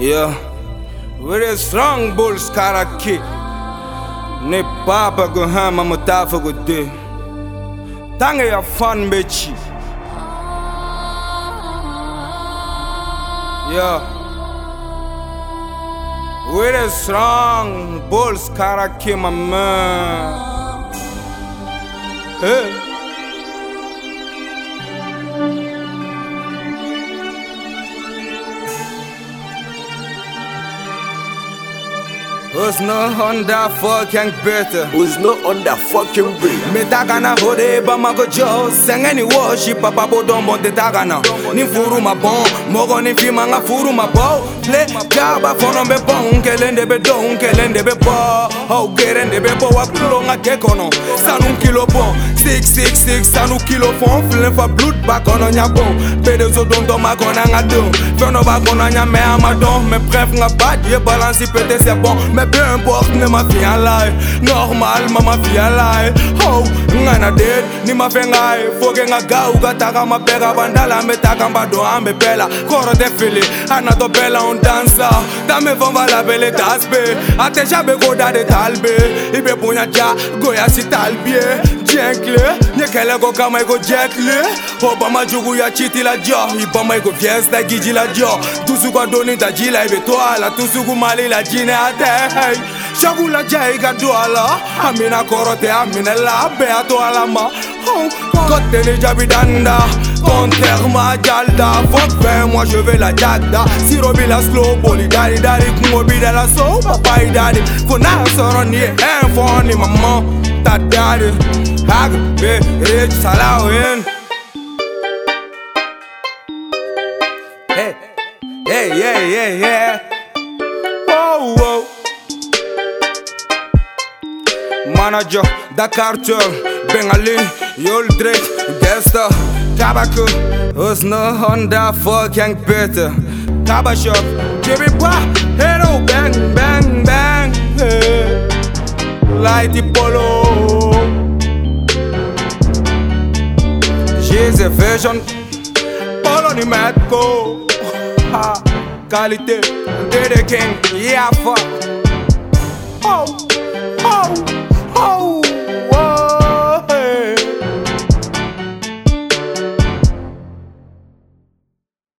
Yeah, with a strong bulls karaki. Ne papa go hama mutafa go de. Tange ya fan. Yeah. With a strong bulls karaki my man. Hey. Who's no Honda fucking better? Who's not on that fucking breed? Me takana hode oh, ba mago jo ni worship papa bo dombo te takana Ni furu ma bon Mogo ni fima nga furu ma bo Le kaba fono be bon Kelende be don kelende be bo. Ho gerende be bo wa kulo nga kekono Sanu kilo bon Six six six sanu kilo fon. Flen fa blood ba kono nya bon. Pede zo don do ma kona nga don. Feno ba kona nya me ama don. Me bref nga bad ye balance pete c'est bon Men peu importe, ne ma fi an lai Normal, ma ma fi an lai Oh, nga na det, ni ma fe ngai Foke nga gau, ka taka ma pega Bandala me taka mba do an me pela Koro te fili, ana to pela un dansa Da me von va la bele tasbe Ate jabe go da de talbe Ibe punya ja, goya si talbie Jenkle Nyekele go kama iko jetle Obama jugu ya chiti la jo Ibama iko fiesta giji la jo Tusu kwa doni tajila ibe toala Tusu kumali la jine ate hey. Shagula jai ga douala Amina korote amina la be a douala ma. Oh. Kote ni jabi danda. Contre ma jalda. Fuck ben moi je vais la jagda. Sirobi la slow boli daddy daddy Kungo bi de la so papa i daddy Funa soro ni info ni maman. Ta daddy Hag be rich salawin Hey, hey, yeah, yeah, yeah. Whoa, whoa. Manager, Dakar Tour, Bengali, Yol Drake, Gesta, Tabaco, Ousno Honda, fucking better. Taba Shop, Jimmy Bwa, Hello, bang, bang, bang. Hey. Lighty Polo. She's a version, Polo ni Matko. Ha, qualité, Dede King, yeah, fuck. Oh.